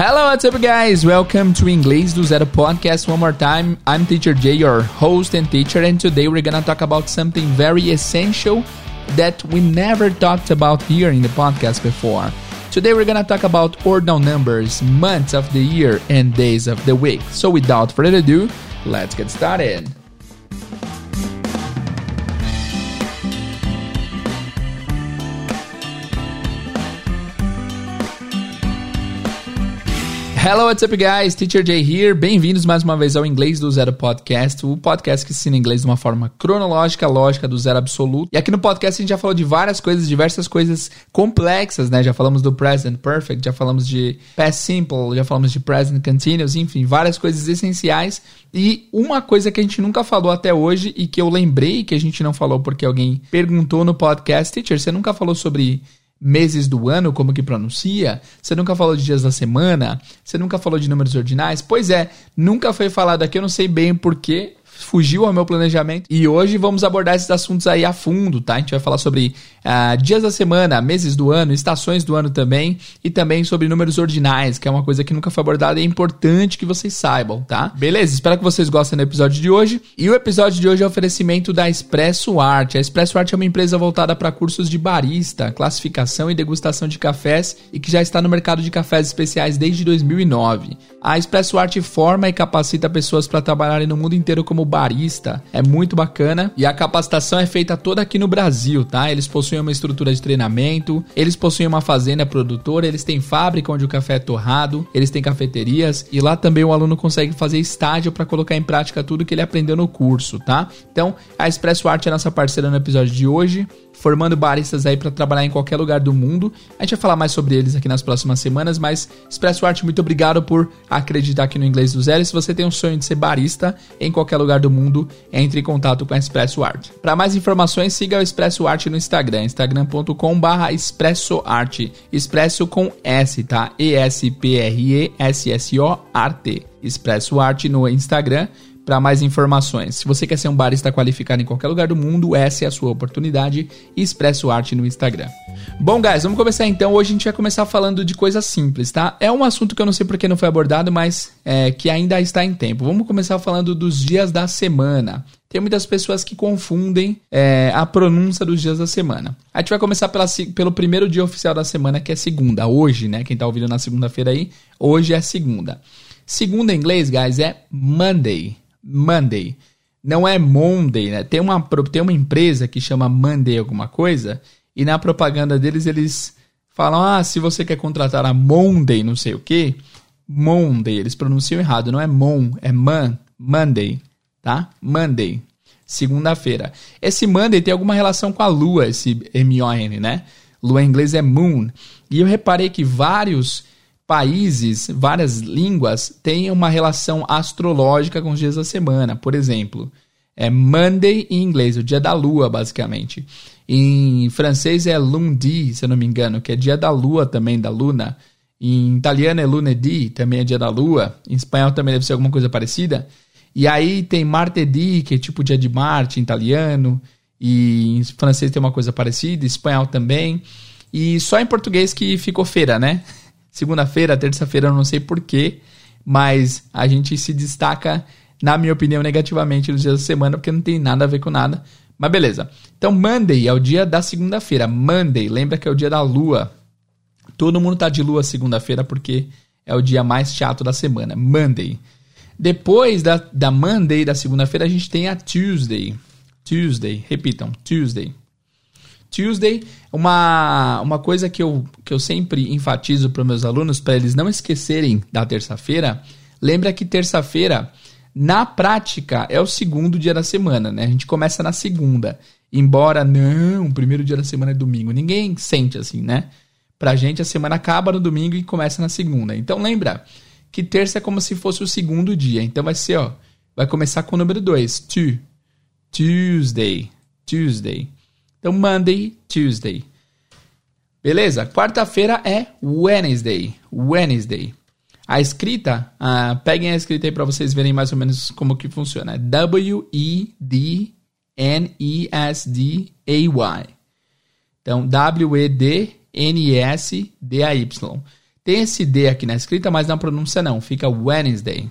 Hello, what's up, guys? Welcome to Inglês do Zero podcast one more time. I'm Teacher Jay, your host and teacher, and today we're gonna talk about something very essential that we never talked about here in the podcast before. Today we're gonna talk about ordinal numbers, months of the year, and days of the week. So without further ado, let's get started. Hello, what's up, guys? Teacher Jay here. Bem-vindos mais uma vez ao Inglês do Zero Podcast, o podcast que ensina inglês de uma forma cronológica, lógica, do zero absoluto. E aqui no podcast a gente já falou de várias coisas, diversas coisas complexas, né? Já falamos do present perfect, já falamos de past simple, já falamos de present continuous, enfim, várias coisas essenciais. E uma coisa que a gente nunca falou até hoje e que eu lembrei que a gente não falou porque alguém perguntou no podcast, teacher, você nunca falou sobre meses do ano, como que pronuncia? Você nunca falou de dias da semana? Você nunca falou de números ordinais? Pois é, nunca foi falado aqui, eu não sei bem porquê, fugiu ao meu planejamento. E hoje vamos abordar esses assuntos aí a fundo, tá? A gente vai falar sobre uh, dias da semana, meses do ano, estações do ano também, e também sobre números ordinais, que é uma coisa que nunca foi abordada e é importante que vocês saibam, tá? Beleza? Espero que vocês gostem do episódio de hoje. E o episódio de hoje é o oferecimento da Expresso Art. A Expresso Art é uma empresa voltada para cursos de barista, classificação e degustação de cafés e que já está no mercado de cafés especiais desde 2009. A Expresso Art forma e capacita pessoas para trabalharem no mundo inteiro como barista. É muito bacana e a capacitação é feita toda aqui no Brasil, tá? Eles possuem uma estrutura de treinamento, eles possuem uma fazenda produtora, eles têm fábrica onde o café é torrado, eles têm cafeterias e lá também o aluno consegue fazer estágio para colocar em prática tudo que ele aprendeu no curso, tá? Então, a Expresso Art é nossa parceira no episódio de hoje formando baristas aí para trabalhar em qualquer lugar do mundo. A gente vai falar mais sobre eles aqui nas próximas semanas, mas Expresso Arte, muito obrigado por acreditar aqui no Inglês do Zero. E se você tem um sonho de ser barista em qualquer lugar do mundo, entre em contato com a Expresso Arte. Para mais informações, siga o Expresso Arte no Instagram, instagram.com/barra Expresso Arte. Expresso com S, tá? E-S-P-R-E-S-S-O-R-T. Expresso Arte no Instagram para mais informações. Se você quer ser um barista qualificado em qualquer lugar do mundo, essa é a sua oportunidade. Expresso Arte no Instagram. Bom, guys, vamos começar então. Hoje a gente vai começar falando de coisas simples, tá? É um assunto que eu não sei porque não foi abordado, mas é, que ainda está em tempo. Vamos começar falando dos dias da semana. Tem muitas pessoas que confundem é, a pronúncia dos dias da semana. A gente vai começar pela, pelo primeiro dia oficial da semana, que é segunda. Hoje, né? Quem tá ouvindo na segunda-feira aí, hoje é segunda. Segunda em inglês, guys, é Monday. Monday. Não é Monday, né? Tem uma, tem uma empresa que chama Monday alguma coisa, e na propaganda deles eles falam: ah, se você quer contratar a Monday, não sei o que, Monday. Eles pronunciam errado, não é Mon, é Man, Monday, tá? Monday. Segunda-feira. Esse Monday tem alguma relação com a lua, esse M-O-N, né? Lua em inglês é Moon. E eu reparei que vários países, várias línguas têm uma relação astrológica com os dias da semana. Por exemplo, é Monday em inglês, o dia da lua, basicamente. Em francês é lundi, se eu não me engano, que é dia da lua também, da luna. Em italiano é lunedì, também é dia da lua. Em espanhol também deve ser alguma coisa parecida. E aí tem martedì, que é tipo dia de Marte em italiano. E em francês tem uma coisa parecida, em espanhol também. E só em português que ficou feira, né? Segunda-feira, terça-feira, eu não sei porquê, mas a gente se destaca, na minha opinião, negativamente nos dias da semana, porque não tem nada a ver com nada. Mas beleza. Então, Monday é o dia da segunda-feira. Monday, lembra que é o dia da lua. Todo mundo tá de lua segunda-feira porque é o dia mais chato da semana. Monday. Depois da, da Monday, da segunda-feira, a gente tem a Tuesday. Tuesday, repitam, Tuesday. Tuesday, uma, uma coisa que eu, que eu sempre enfatizo para meus alunos, para eles não esquecerem da terça-feira, lembra que terça-feira, na prática, é o segundo dia da semana, né? A gente começa na segunda. Embora, não, o primeiro dia da semana é domingo. Ninguém sente assim, né? Pra gente, a semana acaba no domingo e começa na segunda. Então, lembra que terça é como se fosse o segundo dia. Então, vai ser, ó, vai começar com o número 2, tu. Tuesday. Tuesday. Então, Monday, Tuesday. Beleza? Quarta-feira é Wednesday. Wednesday. A escrita, uh, peguem a escrita aí para vocês verem mais ou menos como que funciona. W-E-D-N-E-S-D-A-Y. Então, W-E-D-N-E-S-D-A-Y. Tem esse D aqui na escrita, mas na pronúncia não. Fica Wednesday.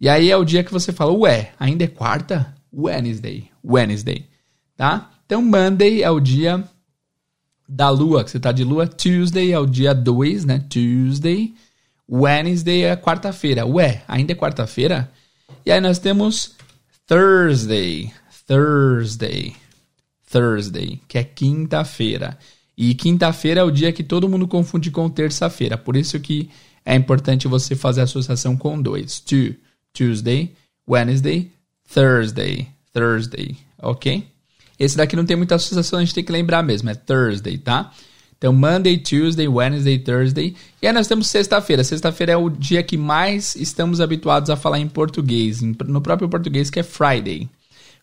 E aí é o dia que você fala, ué, ainda é quarta? Wednesday. Wednesday. Tá? Então, Monday é o dia da lua, que você tá de lua. Tuesday é o dia 2, né? Tuesday. Wednesday é quarta-feira. Ué, ainda é quarta-feira? E aí nós temos Thursday. Thursday. Thursday, que é quinta-feira. E quinta-feira é o dia que todo mundo confunde com terça-feira. Por isso que é importante você fazer associação com dois. To, Tuesday, Wednesday, Thursday. Thursday, ok? Esse daqui não tem muita associação, a gente tem que lembrar mesmo. É Thursday, tá? Então, Monday, Tuesday, Wednesday, Thursday. E aí nós temos sexta-feira. Sexta-feira é o dia que mais estamos habituados a falar em português, no próprio português, que é Friday.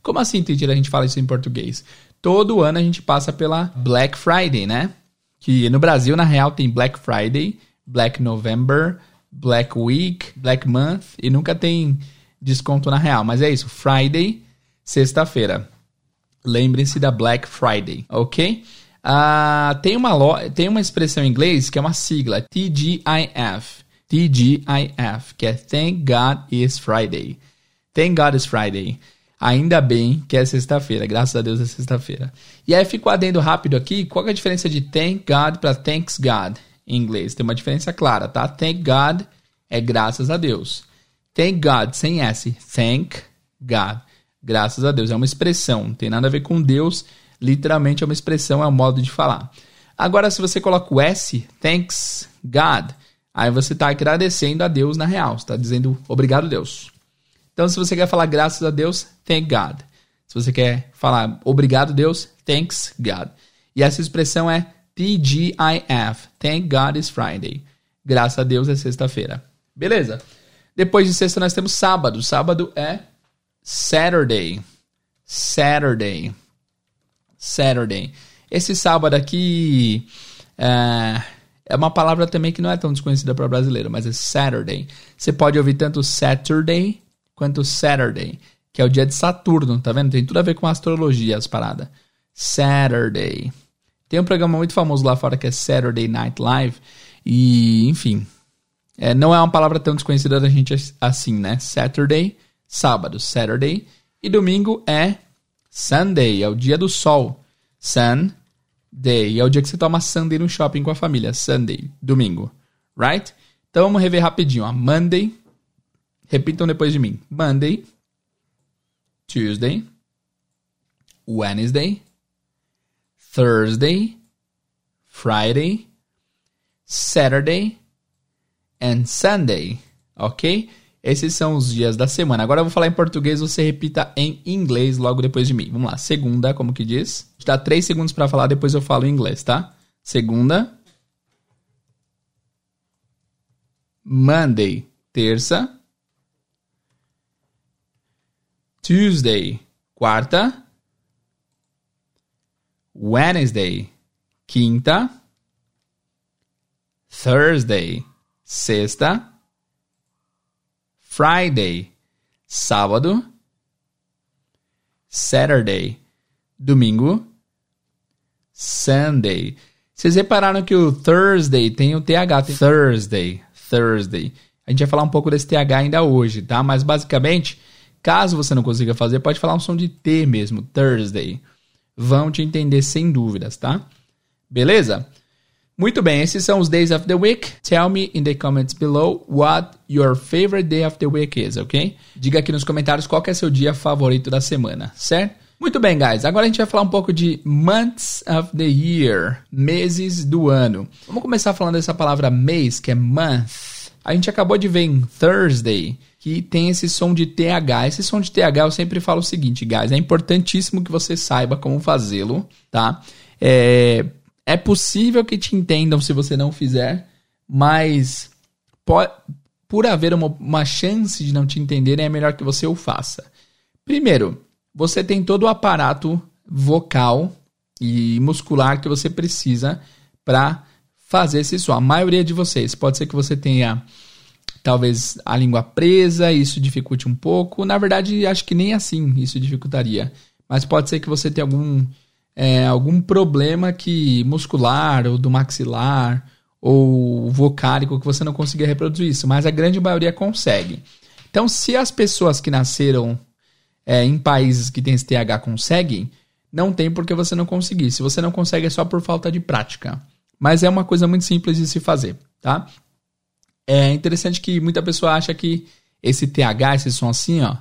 Como assim, teacher, a gente fala isso em português? Todo ano a gente passa pela Black Friday, né? Que no Brasil, na real, tem Black Friday, Black November, Black Week, Black Month e nunca tem desconto na real. Mas é isso, Friday, sexta-feira. Lembrem-se da Black Friday, ok? Uh, tem, uma lo... tem uma expressão em inglês que é uma sigla, TGIF. TGIF, que é Thank God is Friday. Thank God is Friday. Ainda bem que é sexta-feira, graças a Deus é sexta-feira. E aí fico adendo rápido aqui, qual é a diferença de thank God para thanks God em inglês? Tem uma diferença clara, tá? Thank God é graças a Deus. Thank God, sem S. Thank God. Graças a Deus. É uma expressão, não tem nada a ver com Deus. Literalmente é uma expressão, é um modo de falar. Agora, se você coloca o S, thanks God, aí você está agradecendo a Deus na real. Você está dizendo obrigado, Deus. Então, se você quer falar graças a Deus, thank God. Se você quer falar obrigado, Deus, thanks God. E essa expressão é TGIF. Thank God is Friday. Graças a Deus é sexta-feira. Beleza? Depois de sexta, nós temos sábado. Sábado é Saturday. Saturday. Saturday. Esse sábado aqui é, é uma palavra também que não é tão desconhecida para brasileiro, mas é Saturday. Você pode ouvir tanto Saturday quanto Saturday, que é o dia de Saturno, tá vendo? Tem tudo a ver com astrologia as paradas. Saturday. Tem um programa muito famoso lá fora que é Saturday Night Live. E, enfim, é, não é uma palavra tão desconhecida da gente assim, né? Saturday, sábado, Saturday. E domingo é Sunday, é o dia do sol. Sunday, é o dia que você toma Sunday no shopping com a família. Sunday, domingo. Right? Então vamos rever rapidinho. Ó. Monday, Repitam depois de mim. Monday, Tuesday, Wednesday, Thursday, Friday, Saturday and Sunday. Ok? Esses são os dias da semana. Agora eu vou falar em português, você repita em inglês logo depois de mim. Vamos lá. Segunda, como que diz? Dá três segundos para falar, depois eu falo em inglês, tá? Segunda. Monday, terça. Tuesday, quarta. Wednesday, quinta. Thursday, sexta. Friday, sábado. Saturday, domingo. Sunday. Vocês repararam que o Thursday tem o TH, tem Thursday, Thursday. A gente vai falar um pouco desse TH ainda hoje, tá? Mas basicamente Caso você não consiga fazer, pode falar um som de T mesmo, Thursday. Vão te entender sem dúvidas, tá? Beleza? Muito bem, esses são os days of the week. Tell me in the comments below what your favorite day of the week is, ok? Diga aqui nos comentários qual é seu dia favorito da semana, certo? Muito bem, guys. Agora a gente vai falar um pouco de months of the year, meses do ano. Vamos começar falando dessa palavra mês, que é month. A gente acabou de ver em Thursday que tem esse som de TH. Esse som de TH eu sempre falo o seguinte, guys, é importantíssimo que você saiba como fazê-lo, tá? É, é possível que te entendam se você não fizer, mas por, haver uma, uma chance de não te entenderem, é melhor que você o faça. Primeiro, você tem todo o aparato vocal e muscular que você precisa para fazer esse som. A maioria de vocês, pode ser que você tenha talvez a língua presa, isso dificulte um pouco. Na verdade, acho que nem assim isso dificultaria. Mas pode ser que você tenha algum, é, algum problema que muscular, ou do maxilar, ou vocálico que você não consiga reproduzir isso, mas a grande maioria consegue. Então, se as pessoas que nasceram é, em países que tem esse TH conseguem, não tem por que você não conseguir. Se você não consegue, é só por falta de prática. Mas é uma coisa muito simples de se fazer, tá? É interessante que muita pessoa acha que esse TH, esse som assim, ó.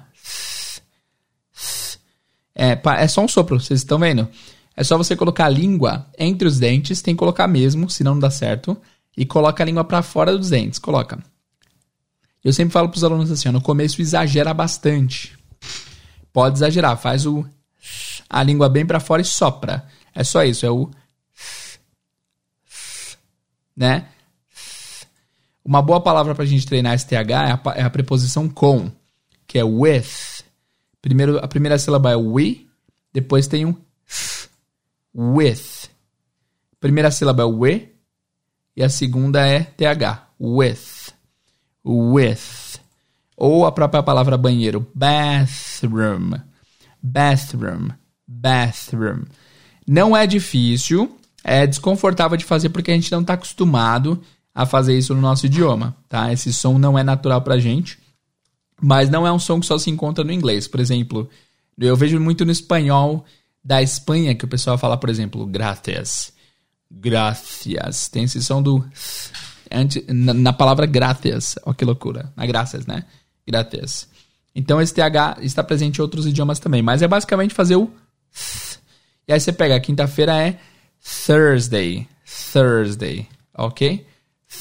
É, é só um sopro, vocês estão vendo? É só você colocar a língua entre os dentes, tem que colocar mesmo, senão não dá certo. E coloca a língua para fora dos dentes, coloca. Eu sempre falo para os alunos assim, ó, no começo exagera bastante. Pode exagerar, faz o a língua bem para fora e sopra. É só isso, é o né? Uma boa palavra para a gente treinar esse TH é a, é a, preposição com, que é with. Primeiro, a primeira sílaba é we, depois tem um with. Primeira sílaba é we e a segunda é TH, with. With. Ou a própria palavra banheiro, bathroom. Bathroom. Bathroom. Não é difícil, é desconfortável de fazer porque a gente não está acostumado a fazer isso no nosso idioma, tá? Esse som não é natural pra gente, mas não é um som que só se encontra no inglês. Por exemplo, eu vejo muito no espanhol da Espanha que o pessoal fala, por exemplo, gracias. Gracias. Tem esse som do na, na palavra gracias. Olha que loucura. Na graças, né? Gracias. Então esse TH está presente em outros idiomas também, mas é basicamente fazer o e aí você pega quinta-feira é Thursday, Thursday, ok?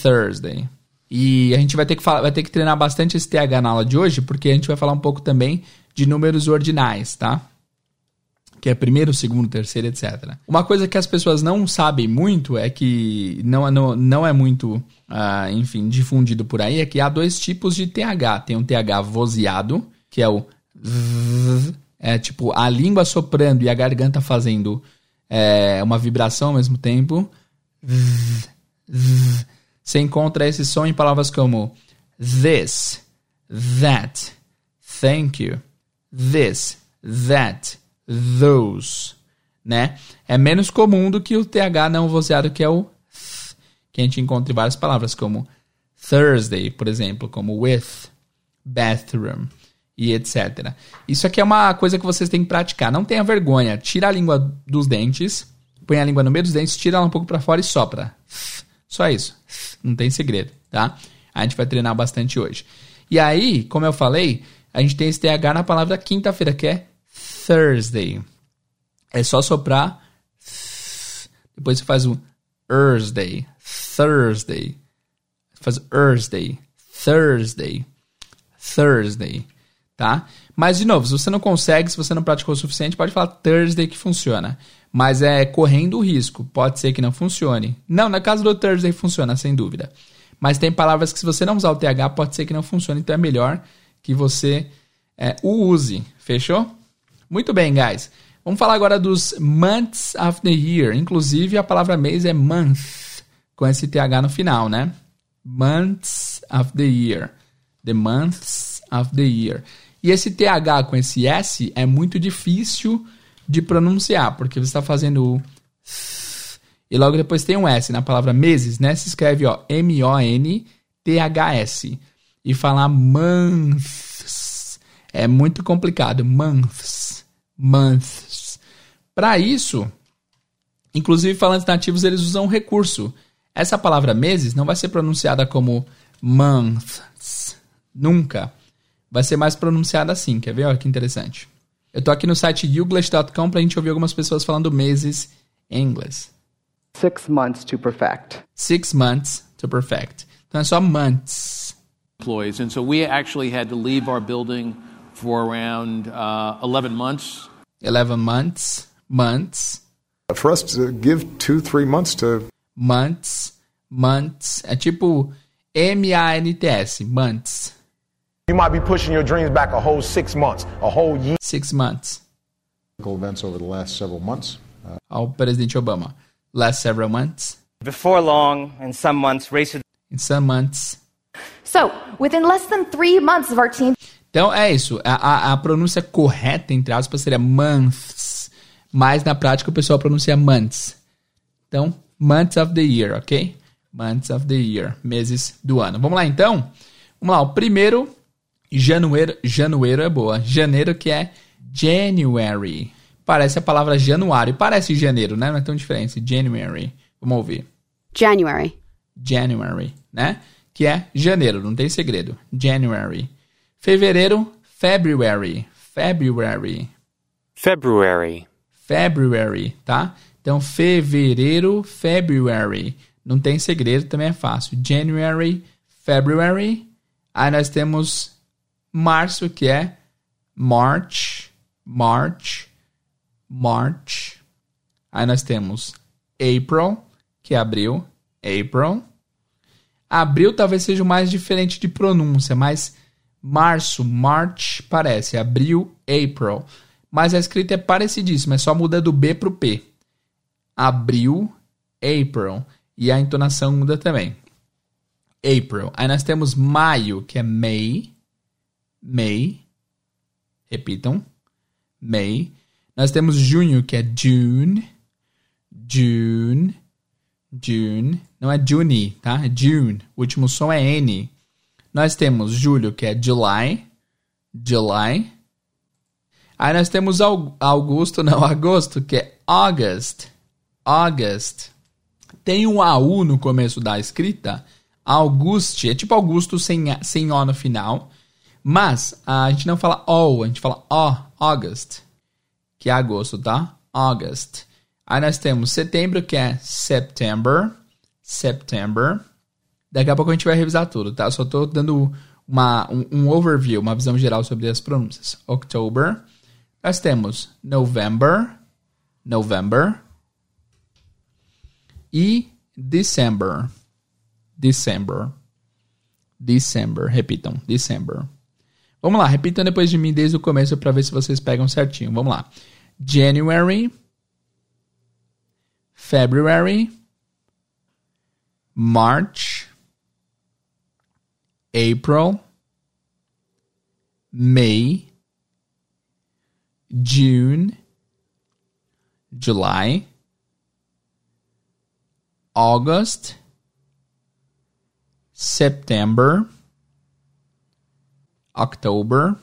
Thursday. E a gente vai ter que falar, vai ter que treinar bastante esse TH na aula de hoje, porque a gente vai falar um pouco também de números ordinais, tá? Que é primeiro, segundo, terceiro, etc. Uma coisa que as pessoas não sabem muito é que não, não, não é muito, uh, enfim, difundido por aí, é que há dois tipos de TH. Tem um TH vozeado, que é o é tipo a língua soprando e a garganta fazendo é, uma vibração ao mesmo tempo. Você encontra esse som em palavras como this, that, thank you, this, that, those, né? É menos comum do que o TH não vozeado, que é o th, que a gente encontra em várias palavras, como Thursday, por exemplo, como with, bathroom e etc. Isso aqui é uma coisa que vocês têm que praticar. Não tenha vergonha. Tira a língua dos dentes, põe a língua no meio dos dentes, tira ela um pouco para fora e sopra. Só isso. Não tem segredo, tá? A gente vai treinar bastante hoje. E aí, como eu falei, a gente tem esse TH na palavra quinta-feira, que é Thursday. É só soprar. Depois você faz o Thursday. Thursday. Faz Thursday. Thursday. Thursday. Tá? Mas, de novo, se você não consegue, se você não praticou o suficiente, pode falar Thursday que funciona mas é correndo o risco. Pode ser que não funcione. Não, na casa do Thursday funciona, sem dúvida. Mas tem palavras que se você não usar o TH, pode ser que não funcione. Então é melhor que você é, o use. Fechou? Muito bem, guys. Vamos falar agora dos months of the year. Inclusive, a palavra mês é month, com esse TH no final, né? Months of the year. The months of the year. E esse TH com esse S é muito difícil de pronunciar, porque você está fazendo o e logo depois tem um S na palavra meses, né? Se escreve ó, M-O-N-T-H-S. E falar months é muito complicado. Months. Months. Para isso, inclusive falantes nativos eles usam um recurso. Essa palavra meses não vai ser pronunciada como months. Nunca. Vai ser mais pronunciada assim. Quer ver? Olha que interessante. Eu tô aqui no site youglish.com pra gente ouvir algumas pessoas falando meses em inglês. Six months to perfect. Six months to perfect. Então é só months. Employees, and so we actually had to leave our building for around uh, 11 months. 11 months. Months. For us to give two, three months to. Months. Months. É tipo M-A-N-T-S. Months. You might be pushing your dreams back a whole six months, a whole year. Six months. Events over the last several months. Uh, Ao presidente Obama. Last several months. Before long, in some months, races. In some months. So, within less than three months of our team. Então é isso. A, a, a pronúncia correta, entre aspas, seria months. Mas na prática o pessoal pronuncia months. Então, months of the year, ok? Months of the year. Meses do ano. Vamos lá então? Vamos lá. O primeiro, janeiro. Janeiro é boa. Janeiro que é January. Parece a palavra januário. Parece janeiro, né? Não é tão diferente. January. Vamos ouvir. January. January, né? Que é janeiro, não tem segredo. January. Fevereiro, February. February. February. February, tá? Então, fevereiro, February. Não tem segredo, também é fácil. January, February. Aí nós temos março, que é March, March, March. Aí nós temos April, que é abril, April. Abril talvez seja o mais diferente de pronúncia, mas março, March parece, abril, April. Mas a escrita é parecidíssima, é só muda do B para o P. Abril, April. E a entonação muda também. April. Aí nós temos maio, que é May. May. Repitam. May. Nós temos junho, que é June. June. June. Não é June, tá? É June. O último som é N. Nós temos julho, que é July. July. Aí nós temos Augusto, não, agosto, que é August. August. Tem um AU no começo da escrita. Auguste. É tipo Augusto sem, sem O no final. Mas a gente não fala O, a gente fala O, August. Que é agosto, tá? August. Aí nós temos setembro, que é September. September. Daqui a pouco a gente vai revisar tudo, tá? Só tô dando uma, um, um overview, uma visão geral sobre as pronúncias. October. Nós temos November. November. E December. December. December. Repitam. December. Vamos lá, repitam depois de mim desde o começo para ver se vocês pegam certinho. Vamos lá. January. February, March, April, May, June, July, August, September, October,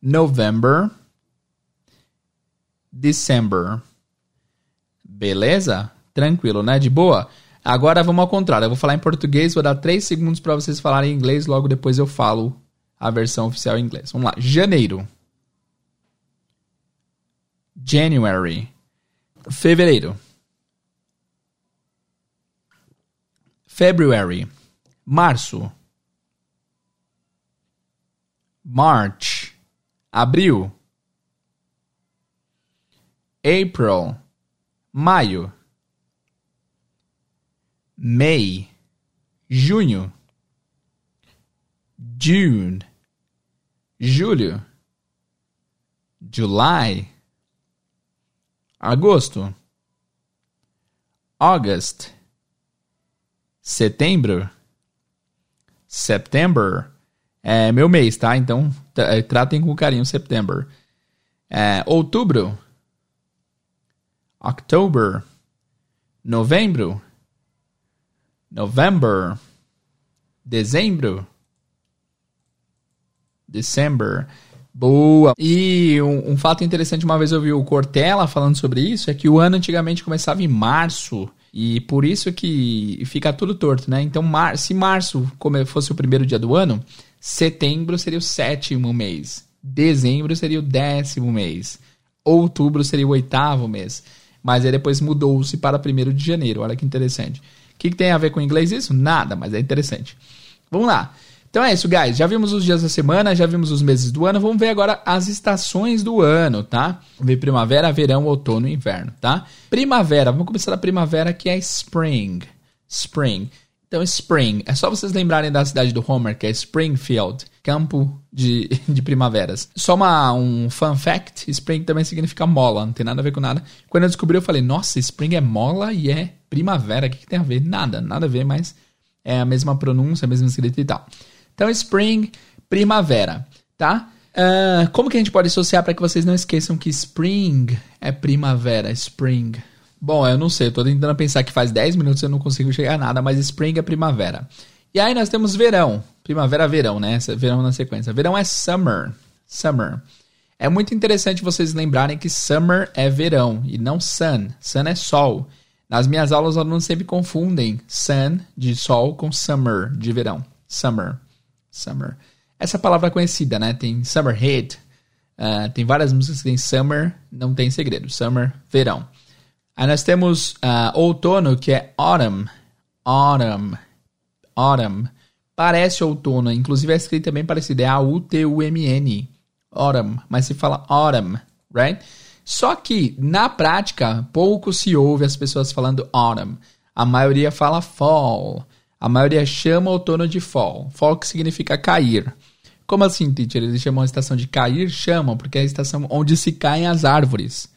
November, December. Beleza? Tranquilo, né? De boa? Agora vamos ao contrário. Eu vou falar em português, vou dar 3 segundos para vocês falarem em inglês, logo depois eu falo a versão oficial em inglês. Vamos lá. Janeiro. January. Fevereiro. February. Março. March. Abril. April maio, May, junho, June, julho, July, agosto, August, setembro, September, é meu mês, tá? Então tratem com carinho September. É, outubro, October, novembro, November, dezembro, December. Boa! E um, um, fato interessante, uma vez eu vi o Cortella falando sobre isso, é que o ano antigamente começava em março. E por isso que fica tudo torto, né? Então, mar se março fosse o primeiro dia do ano, setembro seria o sétimo mês. Dezembro seria o décimo mês. Outubro seria o oitavo mês mas aí depois mudou-se para 1 de janeiro. Olha que interessante. O que, que, tem a ver com inglês isso? Nada, mas é interessante. Vamos lá. Então é isso, guys. Já vimos os dias da semana, já vimos os meses do ano. Vamos ver agora as estações do ano, tá? Vamos ver primavera, verão, outono e inverno, tá? Primavera, vamos começar da primavera que é spring. Spring. Então, Spring. É só vocês lembrarem da cidade do Homer, que é Springfield, campo de, de primaveras. Só uma, um fun fact: Spring também significa mola, não tem nada a ver com nada. Quando eu descobri, eu falei, nossa, Spring é mola e é primavera. O que, que tem a ver? Nada, nada a ver, mas é a mesma pronúncia, a mesma escrita e tal. Então, Spring, primavera, tá? Uh, como que a gente pode associar para que vocês não esqueçam que Spring é primavera? Spring. Bom, eu não sei, eu tô tentando pensar que faz 10 minutos eu não consigo chegar a nada, mas spring é primavera. E aí nós temos verão. Primavera, verão, né? Verão na sequência. Verão é summer. Summer. É muito interessante vocês lembrarem que summer é verão e não sun. Sun é sol. Nas minhas aulas, os alunos sempre confundem sun, de sol, com summer, de verão. Summer. Summer. Essa palavra é conhecida, né? Tem summer hit. Uh, tem várias músicas que tem summer, não tem segredo. Summer, verão. Aí nós temos uh, outono, que é autumn. Autumn. Autumn. Parece outono, inclusive é escrita bem parecida. É A-U-T-U-M-N. Autumn. Mas se fala autumn, right? Só que, na prática, pouco se ouve as pessoas falando autumn. A maioria fala fall. A maioria chama outono de fall. Fall que significa cair. Como assim, teacher? Eles chamam a estação de cair? Chamam, porque é a estação onde se caem as árvores.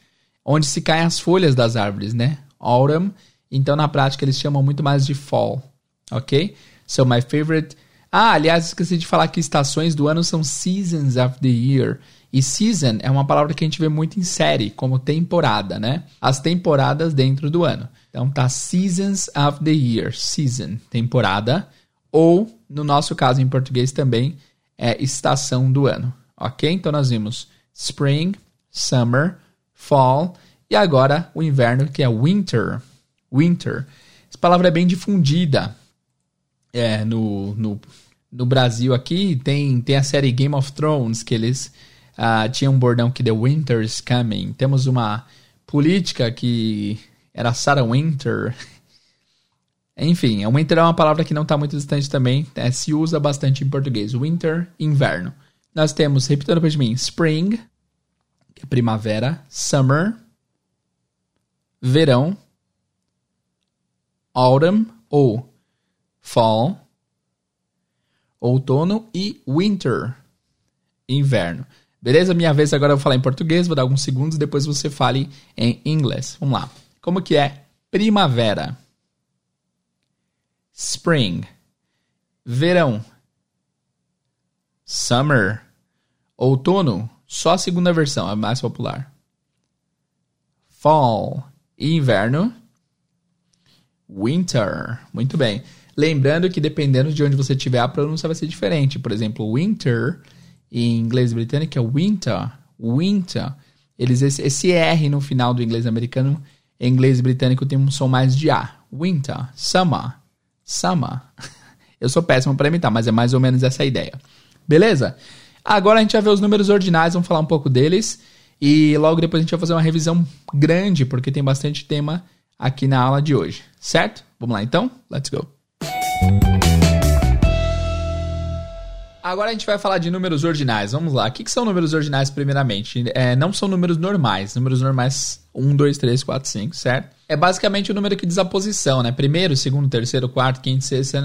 Onde se caem as folhas das árvores, né? Autumn. Então, na prática, eles chamam muito mais de fall. Ok? So, my favorite. Ah, aliás, esqueci de falar que estações do ano são seasons of the year. E season é uma palavra que a gente vê muito em série, como temporada, né? As temporadas dentro do ano. Então tá seasons of the year, season, temporada, ou no nosso caso em português também é estação do ano, ok? Então nós vimos spring, summer, fall e agora o inverno que é winter, winter. Essa palavra é bem difundida é, no, no, no Brasil aqui. Tem, tem a série Game of Thrones que eles Uh, tinha um bordão que The Winter's Coming. Temos uma política que era Sarah Winter. Enfim, winter é uma palavra que não está muito distante também. Né? Se usa bastante em português. Winter, inverno. Nós temos, depois de mim, spring, que é primavera, summer, verão, autumn ou fall, outono e winter, inverno. Beleza? Minha vez agora eu vou falar em português, vou dar alguns segundos e depois você fale em inglês. Vamos lá. Como que é primavera? Spring. Verão. Summer. Outono. Só a segunda versão, a mais popular. Fall. Inverno. Winter. Muito bem. Lembrando que dependendo de onde você estiver, a pronúncia vai ser diferente. Por exemplo, winter em inglês britânico é winter, winter. Eles esse, esse R no final do inglês americano, em inglês britânico tem um som mais de A. Winter, summer, summer. Eu sou péssimo para imitar, mas é mais ou menos essa a ideia. Beleza? Agora a gente vai ver os números ordinais, vamos falar um pouco deles. E logo depois a gente vai fazer uma revisão grande, porque tem bastante tema aqui na aula de hoje. Certo? Vamos lá então? Let's go! Agora a gente vai falar de números ordinais. Vamos lá. O que, que são números ordinais, primeiramente? É, não são números normais. Números normais 1, 2, 3, 4, 5, certo? É basicamente o número que diz a posição, né? Primeiro, segundo, terceiro, quarto, quinto, sexto,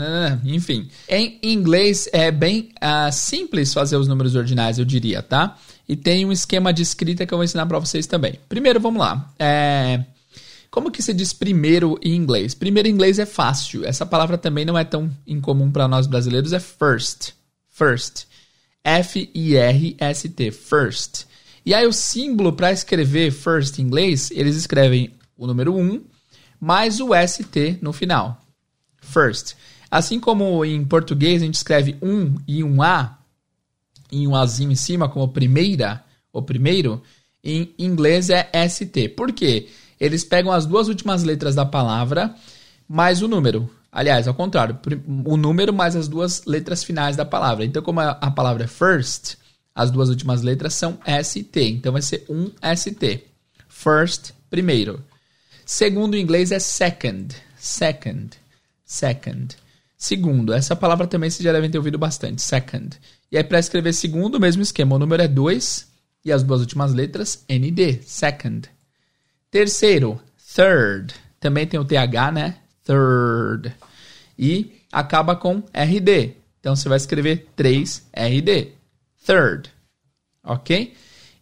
enfim. Em inglês é bem uh, simples fazer os números ordinais, eu diria, tá? E tem um esquema de escrita que eu vou ensinar para vocês também. Primeiro, vamos lá. É... Como que se diz primeiro em inglês? Primeiro em inglês é fácil. Essa palavra também não é tão incomum para nós brasileiros, é first first. F-I-R-S-T, first. E aí o símbolo para escrever first em inglês, eles escrevem o número 1 mais o ST no final. First. Assim como em português a gente escreve um e um A, e um Azinho em cima como primeira, ou primeiro, em inglês é ST. Por quê? Eles pegam as duas últimas letras da palavra mais o número. Aliás, ao contrário, o número mais as duas letras finais da palavra. Então, como a, palavra é first, as duas últimas letras são ST. Então, vai ser um ST. First, primeiro. Segundo, em inglês é second. Second. Second. Segundo. Essa palavra também vocês já devem ter ouvido bastante. Second. E aí, para escrever segundo, o mesmo esquema. O número é 2 e as duas últimas letras, ND. Second. Terceiro, third. Também tem o TH, né? Third. E acaba com RD. Então você vai escrever 3RD. Third. Ok?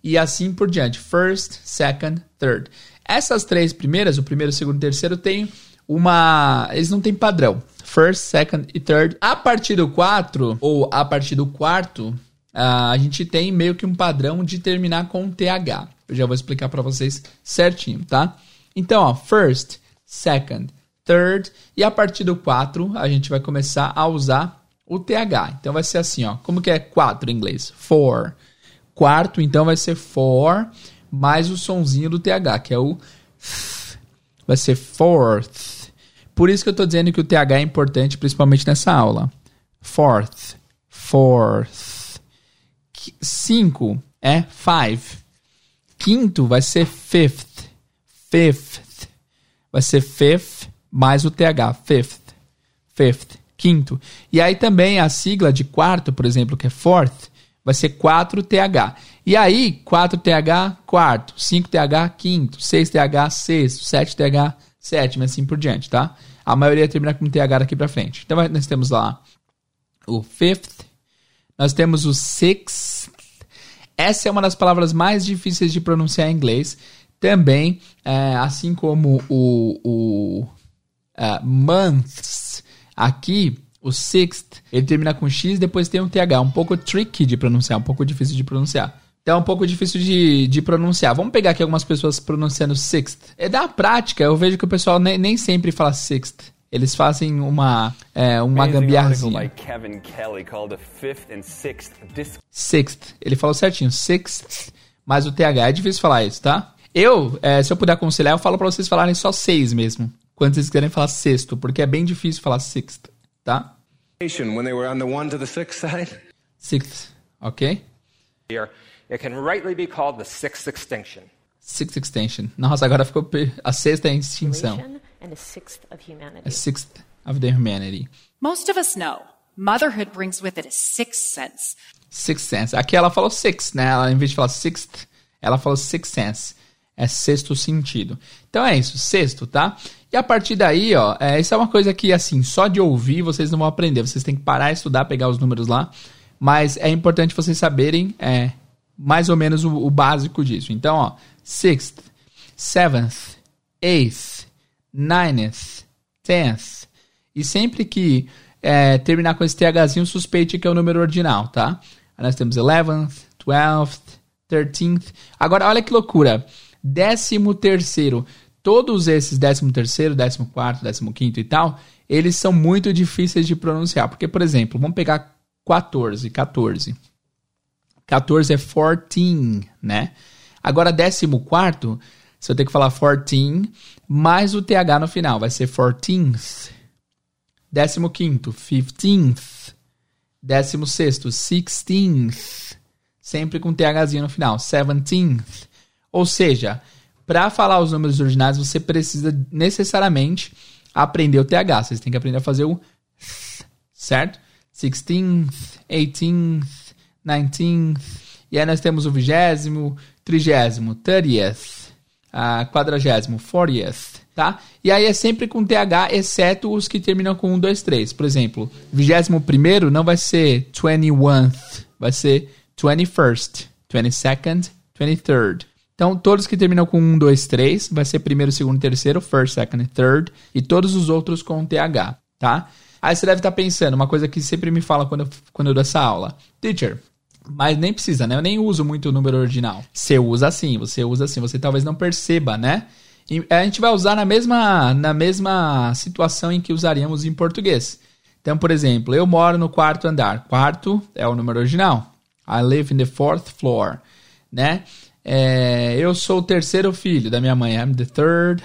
E assim por diante. First, second, third. Essas três primeiras, o primeiro, o segundo e o terceiro, tem uma. Eles não têm padrão. First, second e third. A partir do 4, ou a partir do quarto, a gente tem meio que um padrão de terminar com TH. Eu já vou explicar para vocês certinho, tá? Então, ó, first, second, third, e a partir do 4 a gente vai começar a usar o TH. Então vai ser assim, ó. Como que é 4 em inglês? Four. Quarto, então vai ser four, mais o sonzinho do TH, que é o vai ser fourth. Por isso que eu tô dizendo que o TH é importante, principalmente nessa aula. Fourth, fourth. Cinco é five. Quinto vai ser fifth, fifth. Vai ser fifth mais o TH, fifth, fifth, quinto. E aí também a sigla de quarto, por exemplo, que é fourth, vai ser 4TH. E aí, 4TH, quarto, 5TH, quinto, 6TH, sexto, 7TH, sétimo, assim por diante, tá? A maioria termina com TH daqui pra frente. Então, nós temos lá o fifth, nós temos o sixth. Essa é uma das palavras mais difíceis de pronunciar em inglês. Também, é, assim como o, o uh, months, aqui o sixth, ele termina com X, depois tem um TH. Um pouco tricky de pronunciar, um pouco difícil de pronunciar. Então é um pouco difícil de, de pronunciar. Vamos pegar aqui algumas pessoas pronunciando sixth. É da prática, eu vejo que o pessoal nem, nem sempre fala sixth. Eles fazem uma, é, uma gambiarrazinha. Sixth. Ele falou certinho. Sixth. Mas o TH é difícil falar isso, tá? Eu, é, se eu puder aconselhar, eu falo para vocês falarem só seis mesmo. Quando vocês quiserem falar sexto, porque é bem difícil falar sixth tá? When they were on the one to the sixth side. Sixth, ok? Here, it can rightly be called the sixth extinction. Sixth extinction. Nossa, agora ficou a sexta é extinção. And a sixth of humanity. A sixth of the humanity. Most of us know motherhood brings with it a sixth sense. Sixth sense. Aqui ela falou six, né? Ela, em vez de falar sixth, ela falou sixth sense. É sexto sentido. Então é isso, sexto, tá? E a partir daí, ó, é, isso é uma coisa que, assim, só de ouvir vocês não vão aprender. Vocês têm que parar, estudar, pegar os números lá. Mas é importante vocês saberem é, mais ou menos o, o básico disso. Então, ó, sixth, seventh, eighth, ninth, tenth. E sempre que é, terminar com esse THzinho, suspeite que é o número ordinal, tá? Aí nós temos eleventh, twelfth, thirteenth. Agora, olha que loucura. Décimo terceiro. Todos esses 13 terceiro, 14 quarto, 15 e tal, eles são muito difíceis de pronunciar. Porque, por exemplo, vamos pegar 14, 14. 14 é 14, né? Agora, 14, você vai ter que falar 14 mais o TH no final, vai ser 14th. 15, 15th. 16, 16th. Sempre com THzinho no final, 17th. Ou seja, para falar os números originais, você precisa necessariamente aprender o TH. Vocês têm que aprender a fazer o certo? 16th, 18th, 19th. E aí nós temos o vigésimo, trigésimo, thirtieth, a quadragésimo, fortieth, tá? E aí é sempre com TH, exceto os que terminam com 1, 2, 3. Por exemplo, vigésimo primeiro não vai ser 21th, vai ser 21st, 22nd, 23rd. Então, todos que terminam com 1, 2, 3, vai ser primeiro, segundo, terceiro, first, second, third, e todos os outros com TH, tá? Aí você deve estar pensando, uma coisa que sempre me fala quando eu, quando eu dou essa aula. Teacher, mas nem precisa, né? Eu nem uso muito o número ordinal. Você usa assim, você usa assim, você talvez não perceba, né? E a gente vai usar na mesma, na mesma situação em que usaríamos em português. Então, por exemplo, eu moro no quarto andar. Quarto é o número original. I live in the fourth floor, né? É, eu sou o terceiro filho da minha mãe. I'm the third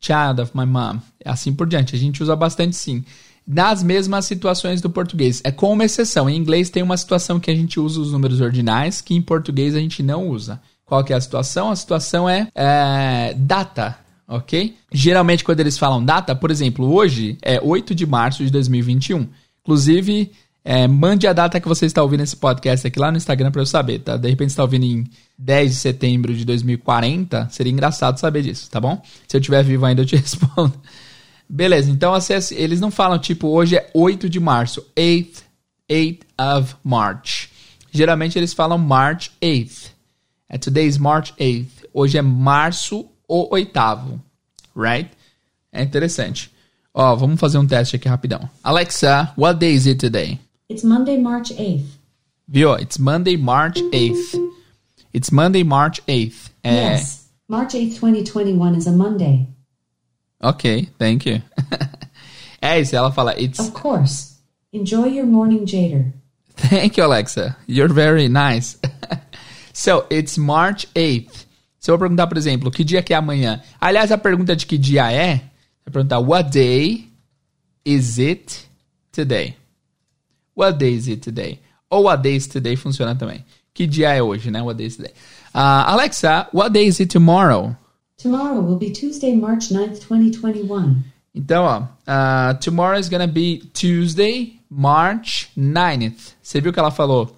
child of my mom. Assim por diante. A gente usa bastante sim. Nas mesmas situações do português. É com uma exceção. Em inglês tem uma situação que a gente usa os números ordinais, que em português a gente não usa. Qual que é a situação? A situação é, é data, ok? Geralmente quando eles falam data, por exemplo, hoje é 8 de março de 2021. Inclusive, é, mande a data que você está ouvindo esse podcast aqui lá no Instagram para eu saber, tá? De repente você está ouvindo em 10 de setembro de 2040, seria engraçado saber disso, tá bom? Se eu estiver vivo ainda eu te respondo. Beleza, então assim, eles não falam tipo hoje é 8 de março, 8th, 8 of March. Geralmente eles falam March 8th. É today is March 8th. Hoje é março o oitavo, right? É interessante. Ó, vamos fazer um teste aqui rapidão. Alexa, what day is it today? It's Monday, March 8th. Viu? It's Monday, March 8th. It's Monday, March 8th. É... Yes. March 8th, 2021 is a Monday. Ok, thank you. é isso, ela fala, it's... Of course. Enjoy your morning, Jader. Thank you, Alexa. You're very nice. so, it's March 8th. Se eu perguntar, por exemplo, que dia que é amanhã? Aliás, a pergunta de que dia é, é perguntar what day is it today? What day is it today? Ou what day is today funciona também. Que dia é hoje, né? What day is today? Uh, Alexa, what day is it tomorrow? Tomorrow will be Tuesday, March 9th, 2021. Então, ó, uh, tomorrow is gonna be Tuesday, March 9th. Você viu que ela falou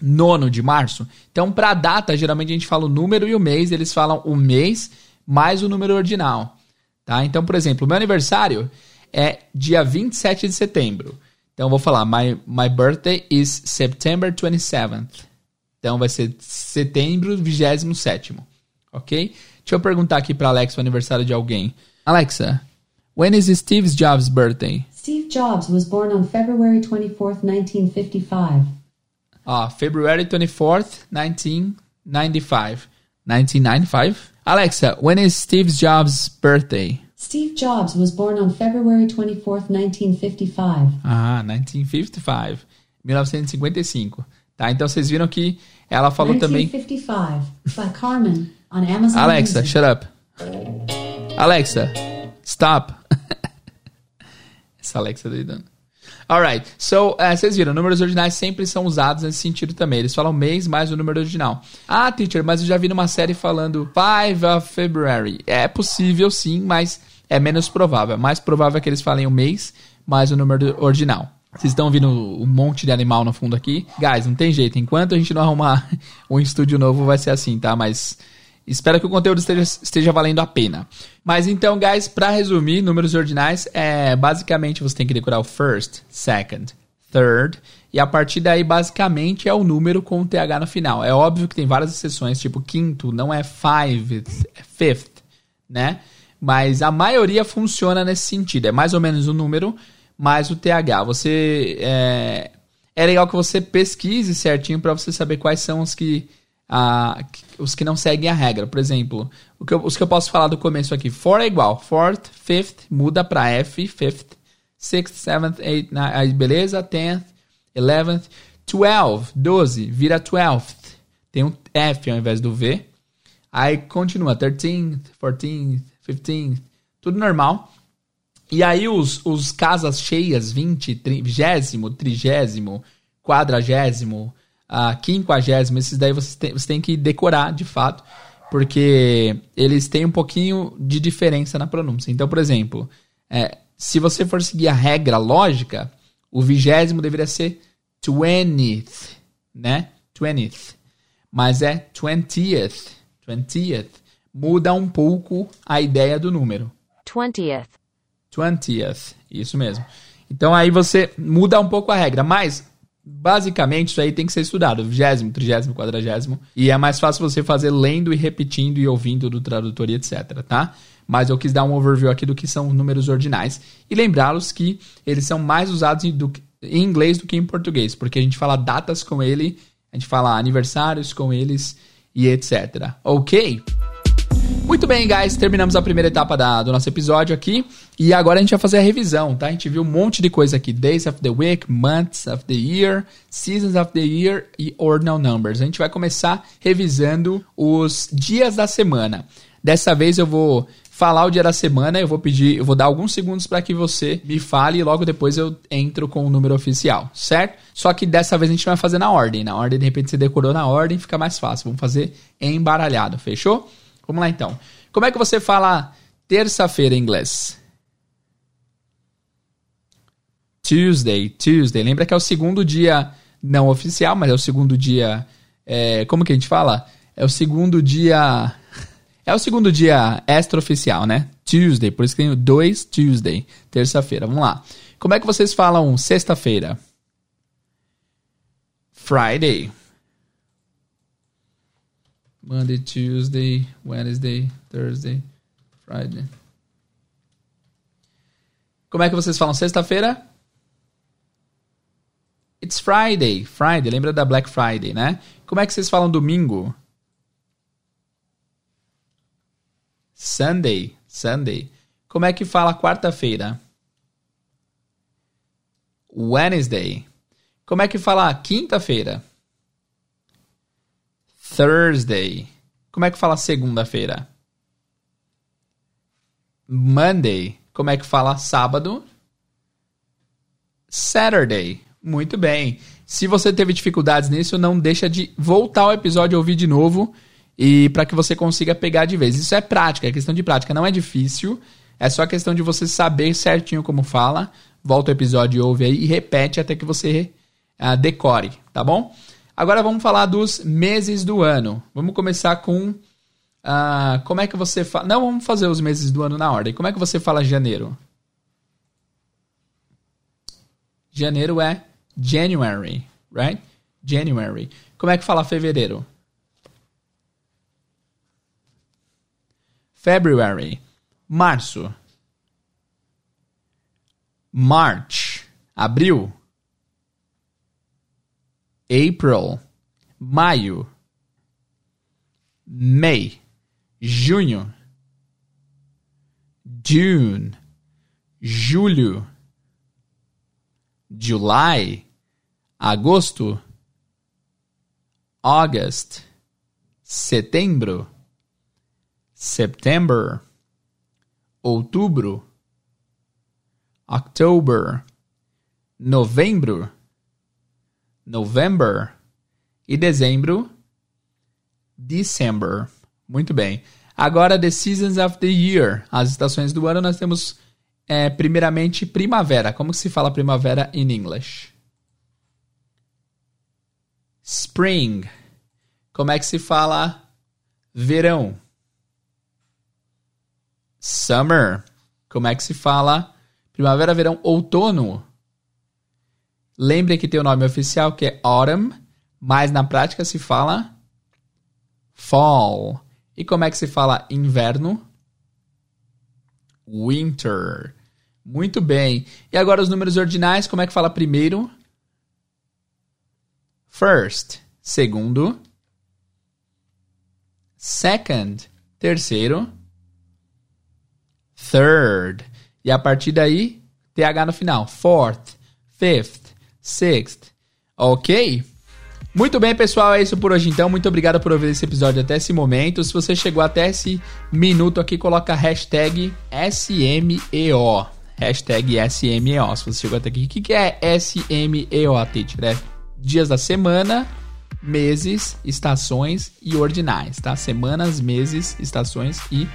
nono de março? Então, para data, geralmente a gente fala o número e o mês, eles falam o mês mais o número ordinal. Tá? Então, por exemplo, meu aniversário é dia 27 de setembro. Então, eu vou falar, my, my birthday is September 27th. Então, vai ser setembro 27 ok? Deixa eu perguntar aqui para Alexa o aniversário de alguém. Alexa, when is Steve Jobs' birthday? Steve Jobs was born on February 24th, 1955. Ah, February 24th, 1995. 1995? Alexa, when is Steve Jobs' birthday? Steve Jobs was born on February 24th, 1955. Ah, 1955. 1955. Tá, então vocês viram que ela falou 1955, também. 1955, by Carmen, on Amazon Alexa, Music. shut up. Alexa, stop. Essa Alexa doidando. Alright, so, uh, vocês viram, números ordinais sempre são usados nesse sentido também. Eles falam mês mais o número original. Ah, teacher, mas eu já vi numa série falando 5 of February. É possível sim, mas é menos provável. É mais provável que eles falem o mês mais o número ordinal. Vocês estão ouvindo um monte de animal no fundo aqui? Guys, não tem jeito. Enquanto a gente não arrumar um estúdio novo, vai ser assim, tá? Mas espero que o conteúdo esteja, esteja valendo a pena. Mas então, guys, para resumir, números ordinais é basicamente você tem que decorar o first, second, third. E a partir daí, basicamente, é o número com o TH no final. É óbvio que tem várias exceções, tipo quinto, não é five, é fifth, né? Mas a maioria funciona nesse sentido. É mais ou menos o número mais o TH. Você é, é legal que você pesquise certinho para você saber quais são os que ah, os que não seguem a regra. Por exemplo, que eu, os que eu posso falar do começo aqui. For é igual. Fourth, fifth, muda para F, fifth. Sixth, seventh, eighth, nine, aí beleza. Tenth, eleventh. Twelve, doze, vira twelfth. Tem um F ao invés do V. Aí continua. Thirteenth, fourteenth, fifteenth. Tudo normal. E aí os, os casas cheias, 20, 30, trigésimo, quadragésimo, uh, quinquagésimo, esses daí você tem, você tem que decorar de fato, porque eles têm um pouquinho de diferença na pronúncia. Então, por exemplo, é, se você for seguir a regra lógica, o vigésimo deveria ser twentieth, né? Twentieth. Mas é twentieth. Twentieth. Muda um pouco a ideia do número. Twentieth. 20th. Isso mesmo. Então aí você muda um pouco a regra, mas basicamente isso aí tem que ser estudado, vigésimo, trigésimo, quadragésimo, e é mais fácil você fazer lendo e repetindo e ouvindo do tradutor e etc, tá? Mas eu quis dar um overview aqui do que são números ordinais e lembrá-los que eles são mais usados em, do, em inglês do que em português, porque a gente fala datas com ele, a gente fala aniversários com eles e etc. Ok? Muito bem, guys, terminamos a primeira etapa da, do nosso episódio aqui. E agora a gente vai fazer a revisão, tá? A gente viu um monte de coisa aqui: Days of the Week, Months of the Year, Seasons of the Year e Ordinal Numbers. A gente vai começar revisando os dias da semana. Dessa vez eu vou falar o dia da semana, eu vou pedir, eu vou dar alguns segundos para que você me fale e logo depois eu entro com o número oficial, certo? Só que dessa vez a gente vai fazer na ordem. Na ordem, de repente você decorou na ordem, fica mais fácil. Vamos fazer embaralhado, fechou? Vamos lá então. Como é que você fala terça-feira em inglês? Tuesday, Tuesday. Lembra que é o segundo dia não oficial, mas é o segundo dia. É, como que a gente fala? É o segundo dia. É o segundo dia extraoficial, né? Tuesday, por isso que tem dois Tuesday, terça-feira. Vamos lá. Como é que vocês falam sexta-feira? Friday. Monday, Tuesday, Wednesday, Thursday, Friday. Como é que vocês falam sexta-feira? It's Friday. Friday, lembra da Black Friday, né? Como é que vocês falam domingo? Sunday, Sunday. Como é que fala quarta-feira? Wednesday. Como é que fala quinta-feira? Thursday. Como é que fala segunda-feira? Monday. Como é que fala sábado? Saturday. Muito bem. Se você teve dificuldades nisso, não deixa de voltar ao episódio e ouvir de novo e para que você consiga pegar de vez. Isso é prática, é questão de prática, não é difícil. É só questão de você saber certinho como fala. Volta o episódio e ouve aí e repete até que você uh, decore, tá bom? Agora vamos falar dos meses do ano. Vamos começar com uh, como é que você fala. Não, vamos fazer os meses do ano na ordem. Como é que você fala janeiro? Janeiro é January, right? January. Como é que fala fevereiro? February. Março. March. Abril. April. Maio. May. Junho. June. Julho. July. Agosto. August. Setembro. September, outubro, October, novembro, November e dezembro, December. Muito bem. Agora, the seasons of the year, as estações do ano, nós temos é, primeiramente primavera. Como se fala primavera em inglês? Spring. Como é que se fala verão? Summer. Como é que se fala? Primavera, verão, outono. Lembre que tem o nome oficial que é autumn, mas na prática se fala fall. E como é que se fala inverno? Winter. Muito bem. E agora os números ordinais, como é que fala primeiro? First. Segundo. Second. Terceiro third. E a partir daí, TH no final. Fourth, fifth, sixth. Ok? Muito bem, pessoal, é isso por hoje então. Muito obrigado por ouvir esse episódio até esse momento. Se você chegou até esse minuto aqui, coloca hashtag SMEO. Hashtag SMEO. Se você chegou até aqui, o que, que é SMEO, teacher? É dias da semana, meses, estações e ordinais, tá? Semanas, meses, estações e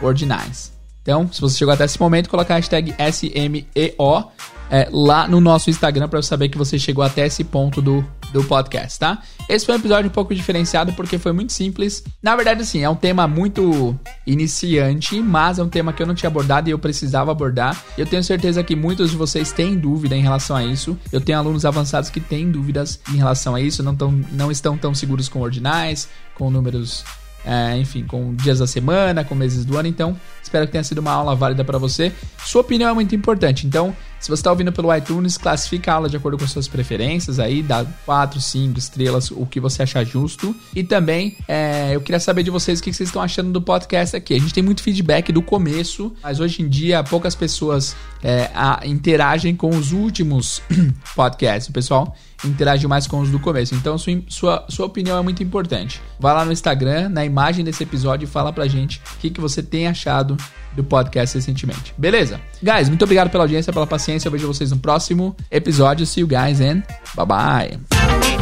ordinais. Então, se você chegou até esse momento, colocar a hashtag SMEO é, lá no nosso Instagram para saber que você chegou até esse ponto do, do podcast, tá? Esse foi um episódio um pouco diferenciado porque foi muito simples. Na verdade, assim, é um tema muito iniciante, mas é um tema que eu não tinha abordado e eu precisava abordar. Eu tenho certeza que muitos de vocês têm dúvida em relação a isso. Eu tenho alunos avançados que têm dúvidas em relação a isso, não, tão, não estão tão seguros com ordinais, com números é, enfim, com dias da semana, com meses do ano. Então, espero que tenha sido uma aula válida para você. Sua opinião é muito importante. Então, se você está ouvindo pelo iTunes, classifica a aula de acordo com suas preferências aí, dá 4, 5 estrelas, o que você achar justo. E também, é, eu queria saber de vocês o que vocês estão achando do podcast aqui. A gente tem muito feedback do começo, mas hoje em dia poucas pessoas é, a, interagem com os últimos podcasts. O pessoal interage mais com os do começo. Então, sua, sua, sua opinião é muito importante. Vá lá no Instagram, na imagem desse episódio e fala pra gente o que, que você tem achado do podcast recentemente. Beleza? Guys, muito obrigado pela audiência, pela paciência. Eu vejo vocês no próximo episódio. See you guys and bye bye.